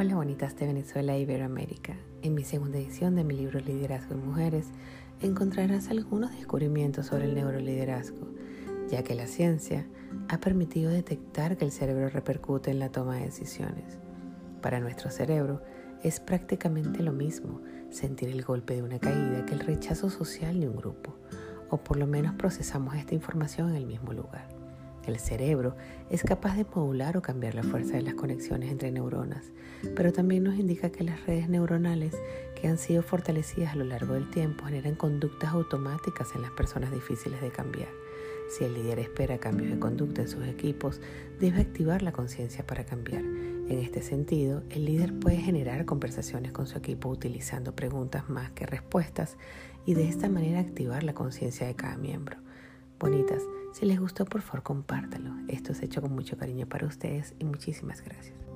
Hola bonitas de Venezuela e Iberoamérica. En mi segunda edición de mi libro Liderazgo en Mujeres encontrarás algunos descubrimientos sobre el neuroliderazgo, ya que la ciencia ha permitido detectar que el cerebro repercute en la toma de decisiones. Para nuestro cerebro es prácticamente lo mismo sentir el golpe de una caída que el rechazo social de un grupo, o por lo menos procesamos esta información en el mismo lugar. El cerebro es capaz de modular o cambiar la fuerza de las conexiones entre neuronas, pero también nos indica que las redes neuronales que han sido fortalecidas a lo largo del tiempo generan conductas automáticas en las personas difíciles de cambiar. Si el líder espera cambios de conducta en sus equipos, debe activar la conciencia para cambiar. En este sentido, el líder puede generar conversaciones con su equipo utilizando preguntas más que respuestas y de esta manera activar la conciencia de cada miembro. Bonitas, si les gustó, por favor, compártalo. Esto es hecho con mucho cariño para ustedes y muchísimas gracias.